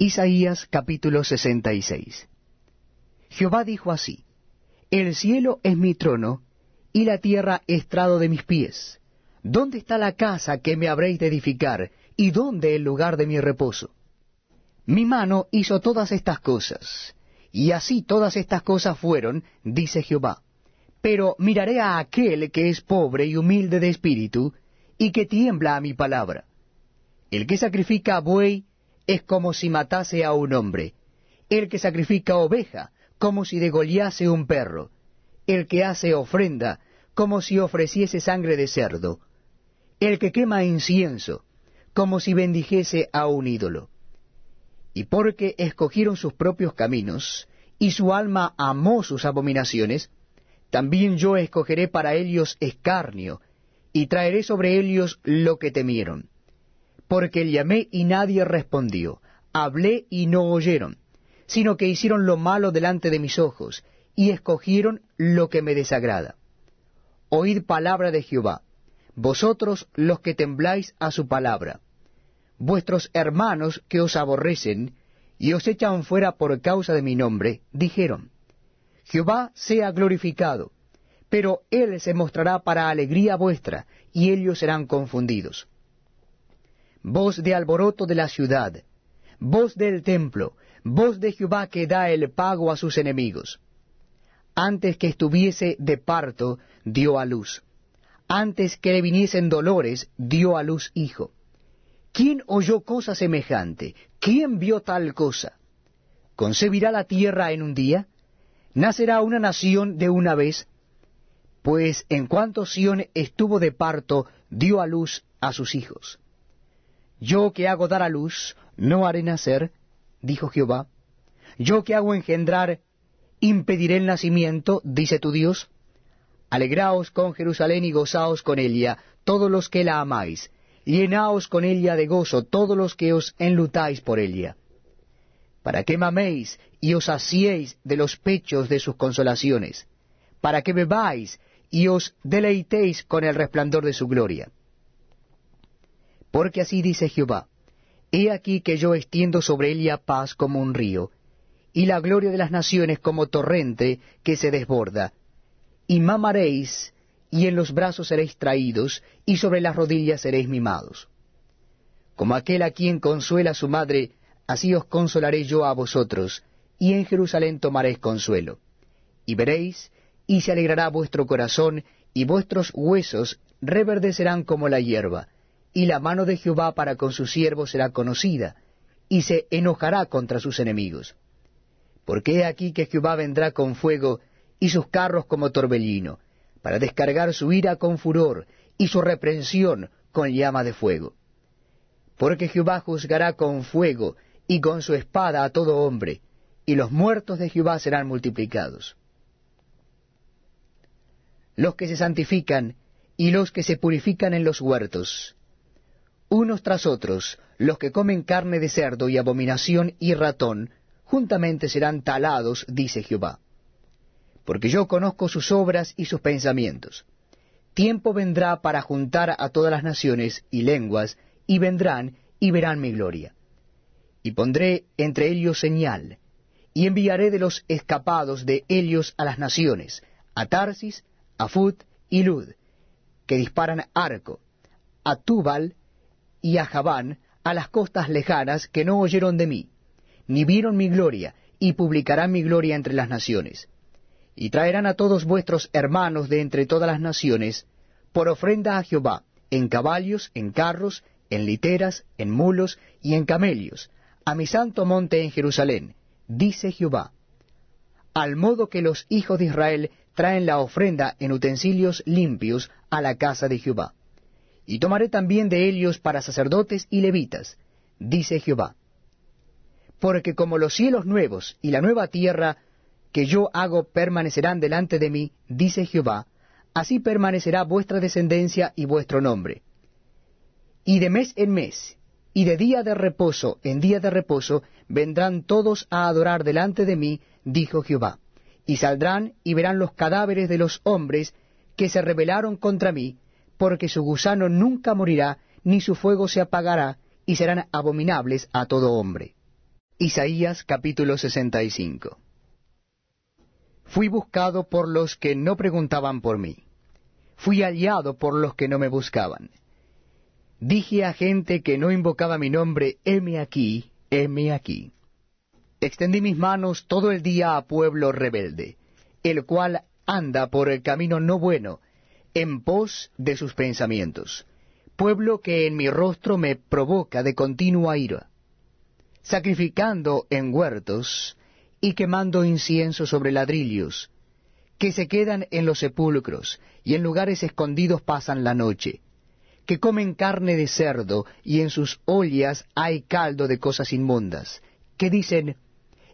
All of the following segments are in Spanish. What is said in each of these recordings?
Isaías capítulo 66 Jehová dijo así, El cielo es mi trono, y la tierra estrado de mis pies. ¿Dónde está la casa que me habréis de edificar, y dónde el lugar de mi reposo? Mi mano hizo todas estas cosas, y así todas estas cosas fueron, dice Jehová. Pero miraré a aquel que es pobre y humilde de espíritu, y que tiembla a mi palabra. El que sacrifica buey es como si matase a un hombre. El que sacrifica oveja, como si degollase un perro. El que hace ofrenda, como si ofreciese sangre de cerdo. El que quema incienso, como si bendijese a un ídolo. Y porque escogieron sus propios caminos, y su alma amó sus abominaciones, también yo escogeré para ellos escarnio, y traeré sobre ellos lo que temieron. Porque llamé y nadie respondió, hablé y no oyeron, sino que hicieron lo malo delante de mis ojos, y escogieron lo que me desagrada. Oíd palabra de Jehová, vosotros los que tembláis a su palabra, vuestros hermanos que os aborrecen, y os echan fuera por causa de mi nombre, dijeron, Jehová sea glorificado, pero él se mostrará para alegría vuestra, y ellos serán confundidos. Voz de alboroto de la ciudad, voz del templo, voz de Jehová que da el pago a sus enemigos. Antes que estuviese de parto, dio a luz. Antes que le viniesen dolores, dio a luz hijo. ¿Quién oyó cosa semejante? ¿Quién vio tal cosa? ¿Concebirá la tierra en un día? ¿Nacerá una nación de una vez? pues en cuanto Sión estuvo de parto, dio a luz a sus hijos. Yo que hago dar a luz, no haré nacer, dijo Jehová. Yo que hago engendrar, impediré el nacimiento, dice tu Dios. Alegraos con Jerusalén y gozaos con ella, todos los que la amáis. Llenaos con ella de gozo, todos los que os enlutáis por ella. Para que maméis y os asiéis de los pechos de sus consolaciones. Para que bebáis y os deleitéis con el resplandor de su gloria. Porque así dice Jehová, He aquí que yo extiendo sobre ella paz como un río, y la gloria de las naciones como torrente que se desborda. Y mamaréis, y en los brazos seréis traídos, y sobre las rodillas seréis mimados. Como aquel a quien consuela su madre, así os consolaré yo a vosotros, y en Jerusalén tomaréis consuelo. Y veréis y se alegrará vuestro corazón, y vuestros huesos reverdecerán como la hierba, y la mano de Jehová para con sus siervos será conocida, y se enojará contra sus enemigos. Porque he aquí que Jehová vendrá con fuego, y sus carros como torbellino, para descargar su ira con furor, y su reprensión con llama de fuego. Porque Jehová juzgará con fuego, y con su espada a todo hombre, y los muertos de Jehová serán multiplicados los que se santifican y los que se purifican en los huertos. Unos tras otros, los que comen carne de cerdo y abominación y ratón, juntamente serán talados, dice Jehová. Porque yo conozco sus obras y sus pensamientos. Tiempo vendrá para juntar a todas las naciones y lenguas, y vendrán y verán mi gloria. Y pondré entre ellos señal, y enviaré de los escapados de ellos a las naciones, a Tarsis, a Fut y Lud, que disparan arco, a Tubal y a Javán, a las costas lejanas que no oyeron de mí, ni vieron mi gloria, y publicarán mi gloria entre las naciones. Y traerán a todos vuestros hermanos de entre todas las naciones, por ofrenda a Jehová, en caballos, en carros, en literas, en mulos y en camellos, a mi santo monte en Jerusalén, dice Jehová. Al modo que los hijos de Israel traen la ofrenda en utensilios limpios a la casa de Jehová. Y tomaré también de ellos para sacerdotes y levitas, dice Jehová. Porque como los cielos nuevos y la nueva tierra que yo hago permanecerán delante de mí, dice Jehová, así permanecerá vuestra descendencia y vuestro nombre. Y de mes en mes, y de día de reposo en día de reposo, vendrán todos a adorar delante de mí, dijo Jehová y saldrán y verán los cadáveres de los hombres que se rebelaron contra mí, porque su gusano nunca morirá, ni su fuego se apagará, y serán abominables a todo hombre. Isaías capítulo 65 Fui buscado por los que no preguntaban por mí. Fui hallado por los que no me buscaban. Dije a gente que no invocaba mi nombre, heme aquí, heme aquí. Extendí mis manos todo el día a pueblo rebelde, el cual anda por el camino no bueno, en pos de sus pensamientos, pueblo que en mi rostro me provoca de continua ira sacrificando en huertos y quemando incienso sobre ladrillos, que se quedan en los sepulcros y en lugares escondidos pasan la noche, que comen carne de cerdo y en sus ollas hay caldo de cosas inmundas, que dicen,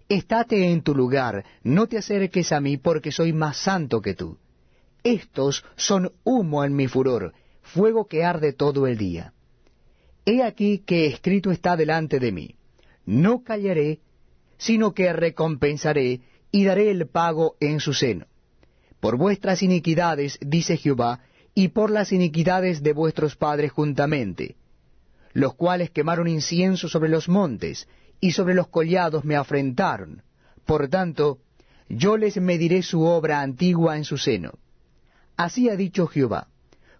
Estate en tu lugar, no te acerques a mí porque soy más santo que tú. Estos son humo en mi furor, fuego que arde todo el día. He aquí que escrito está delante de mí no callaré, sino que recompensaré y daré el pago en su seno. Por vuestras iniquidades, dice Jehová, y por las iniquidades de vuestros padres juntamente, los cuales quemaron incienso sobre los montes, y sobre los collados me afrentaron. Por tanto, yo les mediré su obra antigua en su seno. Así ha dicho Jehová,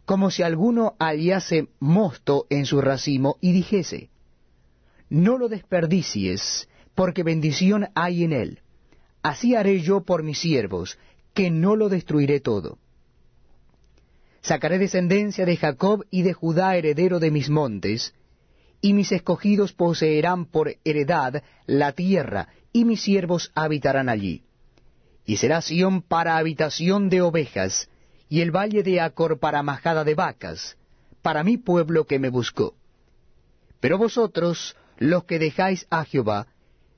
como si alguno hallase mosto en su racimo y dijese, no lo desperdicies, porque bendición hay en él. Así haré yo por mis siervos, que no lo destruiré todo. Sacaré descendencia de Jacob y de Judá heredero de mis montes, y mis escogidos poseerán por heredad la tierra, y mis siervos habitarán allí. Y será Sión para habitación de ovejas, y el valle de Acor para majada de vacas, para mi pueblo que me buscó. Pero vosotros los que dejáis a Jehová,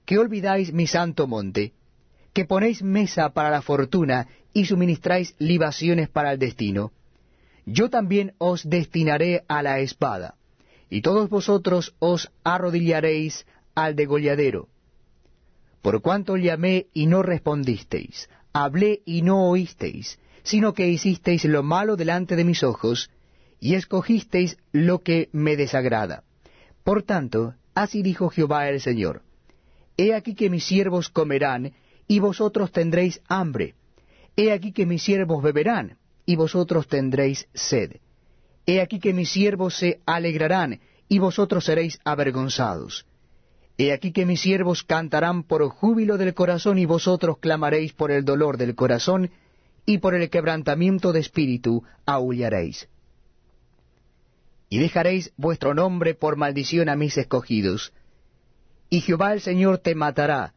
que olvidáis mi santo monte, que ponéis mesa para la fortuna y suministráis libaciones para el destino, yo también os destinaré a la espada, y todos vosotros os arrodillaréis al degolladero. Por cuanto llamé y no respondisteis, hablé y no oísteis, sino que hicisteis lo malo delante de mis ojos, y escogisteis lo que me desagrada. Por tanto, Así dijo Jehová el Señor. He aquí que mis siervos comerán, y vosotros tendréis hambre. He aquí que mis siervos beberán, y vosotros tendréis sed. He aquí que mis siervos se alegrarán, y vosotros seréis avergonzados. He aquí que mis siervos cantarán por júbilo del corazón, y vosotros clamaréis por el dolor del corazón, y por el quebrantamiento de espíritu aullaréis y dejaréis vuestro nombre por maldición a mis escogidos. Y Jehová el Señor te matará,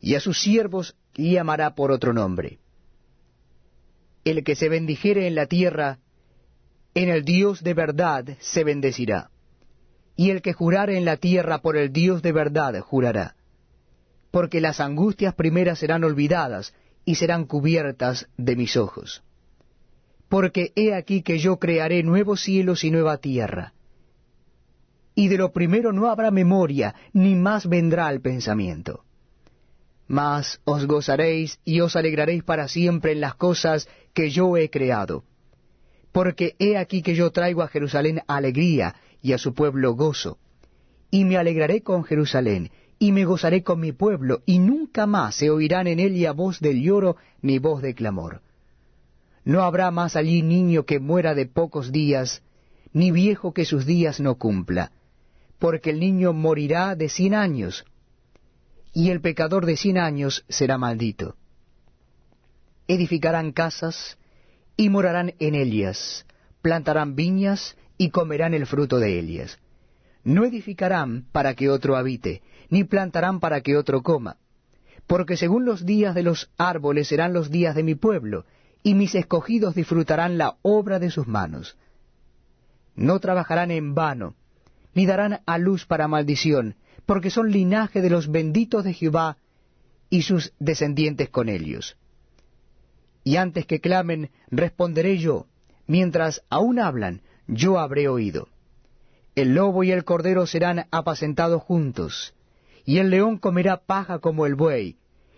y a sus siervos llamará por otro nombre. El que se bendijere en la tierra, en el Dios de verdad se bendecirá. Y el que jurare en la tierra por el Dios de verdad jurará. Porque las angustias primeras serán olvidadas y serán cubiertas de mis ojos porque he aquí que yo crearé nuevos cielos y nueva tierra. Y de lo primero no habrá memoria, ni más vendrá al pensamiento. Mas os gozaréis y os alegraréis para siempre en las cosas que yo he creado. Porque he aquí que yo traigo a Jerusalén alegría y a su pueblo gozo. Y me alegraré con Jerusalén, y me gozaré con mi pueblo, y nunca más se oirán en ella voz del lloro ni voz de clamor no habrá más allí niño que muera de pocos días, ni viejo que sus días no cumpla, porque el niño morirá de cien años, y el pecador de cien años será maldito. Edificarán casas, y morarán en ellas, plantarán viñas, y comerán el fruto de ellas. No edificarán para que otro habite, ni plantarán para que otro coma, porque según los días de los árboles serán los días de mi pueblo, y mis escogidos disfrutarán la obra de sus manos. No trabajarán en vano, ni darán a luz para maldición, porque son linaje de los benditos de Jehová y sus descendientes con ellos. Y antes que clamen, responderé yo, mientras aún hablan, yo habré oído. El lobo y el cordero serán apacentados juntos, y el león comerá paja como el buey,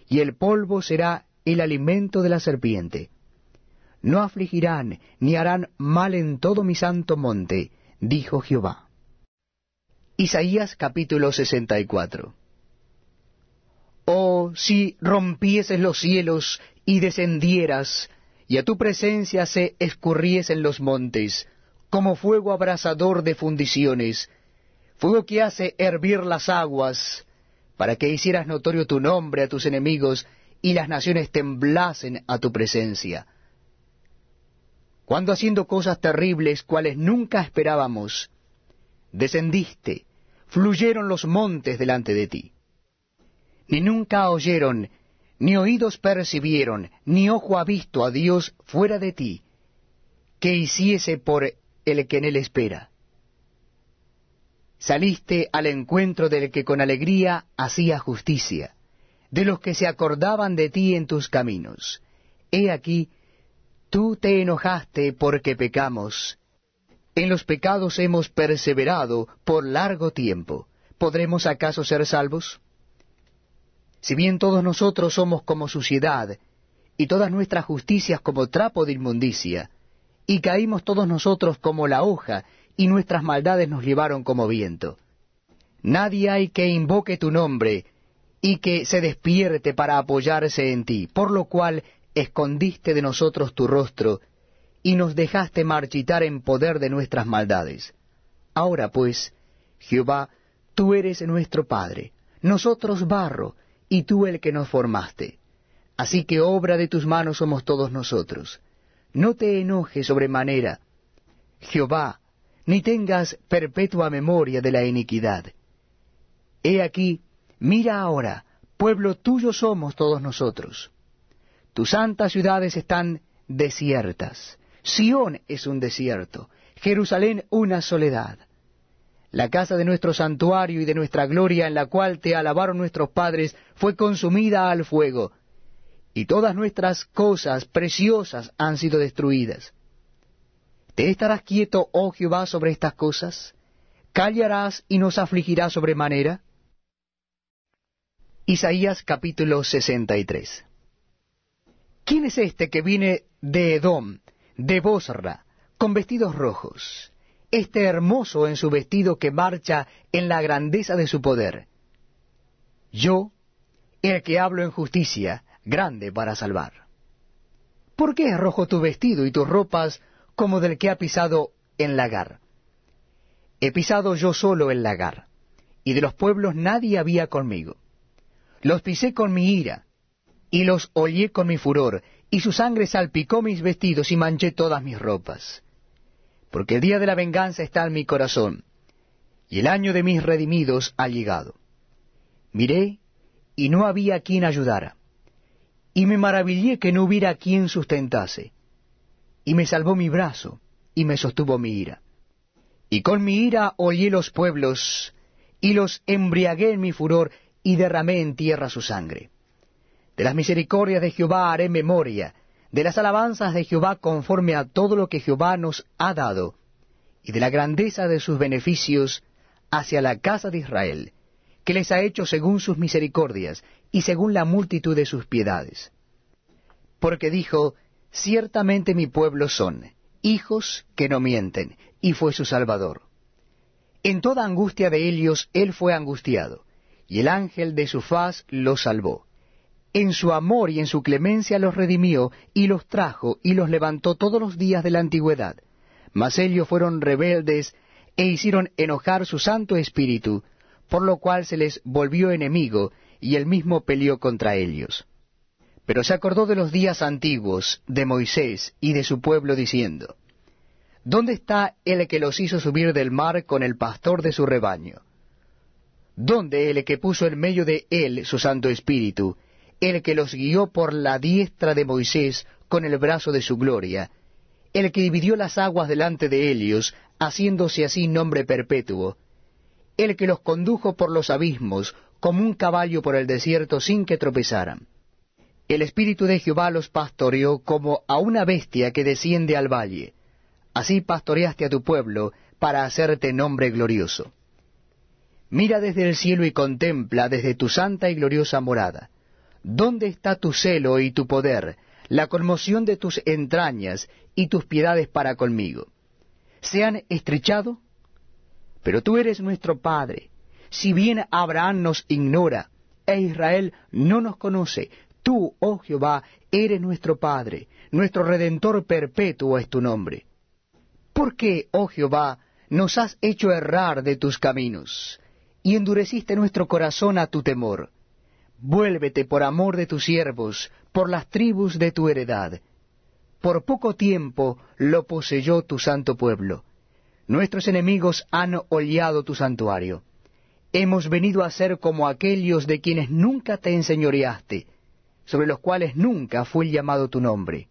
y el polvo será el alimento de la serpiente no afligirán ni harán mal en todo mi santo monte, dijo Jehová. Isaías capítulo 64 si rompieses los cielos y descendieras, y a tu presencia se escurriesen los montes, como fuego abrasador de fundiciones, fuego que hace hervir las aguas, para que hicieras notorio tu nombre a tus enemigos, y las naciones temblasen a tu presencia. Cuando haciendo cosas terribles, cuales nunca esperábamos, descendiste, fluyeron los montes delante de ti. Ni nunca oyeron, ni oídos percibieron, ni ojo ha visto a Dios fuera de ti, que hiciese por el que en él espera. Saliste al encuentro del que con alegría hacía justicia, de los que se acordaban de ti en tus caminos. He aquí, tú te enojaste porque pecamos. En los pecados hemos perseverado por largo tiempo. ¿Podremos acaso ser salvos? Si bien todos nosotros somos como suciedad, y todas nuestras justicias como trapo de inmundicia, y caímos todos nosotros como la hoja, y nuestras maldades nos llevaron como viento. Nadie hay que invoque tu nombre, y que se despierte para apoyarse en ti, por lo cual escondiste de nosotros tu rostro, y nos dejaste marchitar en poder de nuestras maldades. Ahora pues, Jehová, tú eres nuestro Padre, nosotros barro, y tú el que nos formaste. Así que obra de tus manos somos todos nosotros. No te enojes sobremanera, Jehová, ni tengas perpetua memoria de la iniquidad. He aquí, mira ahora, pueblo tuyo somos todos nosotros. Tus santas ciudades están desiertas. Sión es un desierto, Jerusalén una soledad la casa de nuestro santuario y de nuestra gloria en la cual te alabaron nuestros padres fue consumida al fuego, y todas nuestras cosas preciosas han sido destruidas. ¿Te estarás quieto, oh Jehová, sobre estas cosas? ¿Callarás y nos afligirás sobremanera? Isaías capítulo 63 ¿Quién es este que viene de Edom, de Bosra, con vestidos rojos? este hermoso en su vestido que marcha en la grandeza de su poder. Yo, el que hablo en justicia, grande para salvar. ¿Por qué es rojo tu vestido y tus ropas como del que ha pisado en lagar? He pisado yo solo el lagar, y de los pueblos nadie había conmigo. Los pisé con mi ira, y los hollé con mi furor, y su sangre salpicó mis vestidos y manché todas mis ropas porque el día de la venganza está en mi corazón, y el año de mis redimidos ha llegado. Miré, y no había quien ayudara, y me maravillé que no hubiera quien sustentase, y me salvó mi brazo, y me sostuvo mi ira. Y con mi ira hollé los pueblos, y los embriagué en mi furor, y derramé en tierra su sangre. De las misericordias de Jehová haré memoria, de las alabanzas de Jehová conforme a todo lo que Jehová nos ha dado, y de la grandeza de sus beneficios hacia la casa de Israel, que les ha hecho según sus misericordias y según la multitud de sus piedades. Porque dijo, ciertamente mi pueblo son, hijos que no mienten, y fue su Salvador. En toda angustia de ellos él fue angustiado, y el ángel de su faz los salvó en su amor y en su clemencia los redimió y los trajo y los levantó todos los días de la antigüedad. Mas ellos fueron rebeldes e hicieron enojar su Santo Espíritu, por lo cual se les volvió enemigo y él mismo peleó contra ellos. Pero se acordó de los días antiguos, de Moisés y de su pueblo, diciendo, ¿Dónde está el que los hizo subir del mar con el pastor de su rebaño? ¿Dónde el que puso en medio de él su Santo Espíritu, el que los guió por la diestra de Moisés con el brazo de su gloria, el que dividió las aguas delante de ellos, haciéndose así nombre perpetuo, el que los condujo por los abismos, como un caballo por el desierto sin que tropezaran. El Espíritu de Jehová los pastoreó como a una bestia que desciende al valle. Así pastoreaste a tu pueblo para hacerte nombre glorioso. Mira desde el cielo y contempla desde tu santa y gloriosa morada ¿Dónde está tu celo y tu poder, la conmoción de tus entrañas y tus piedades para conmigo? ¿Se han estrechado? Pero tú eres nuestro Padre. Si bien Abraham nos ignora, e Israel no nos conoce. Tú, oh Jehová, eres nuestro Padre, nuestro Redentor perpetuo es tu nombre. ¿Por qué, oh Jehová, nos has hecho errar de tus caminos, y endureciste nuestro corazón a tu temor? Vuélvete por amor de tus siervos, por las tribus de tu heredad. Por poco tiempo lo poseyó tu santo pueblo. Nuestros enemigos han hollado tu santuario. Hemos venido a ser como aquellos de quienes nunca te enseñoreaste, sobre los cuales nunca fue llamado tu nombre.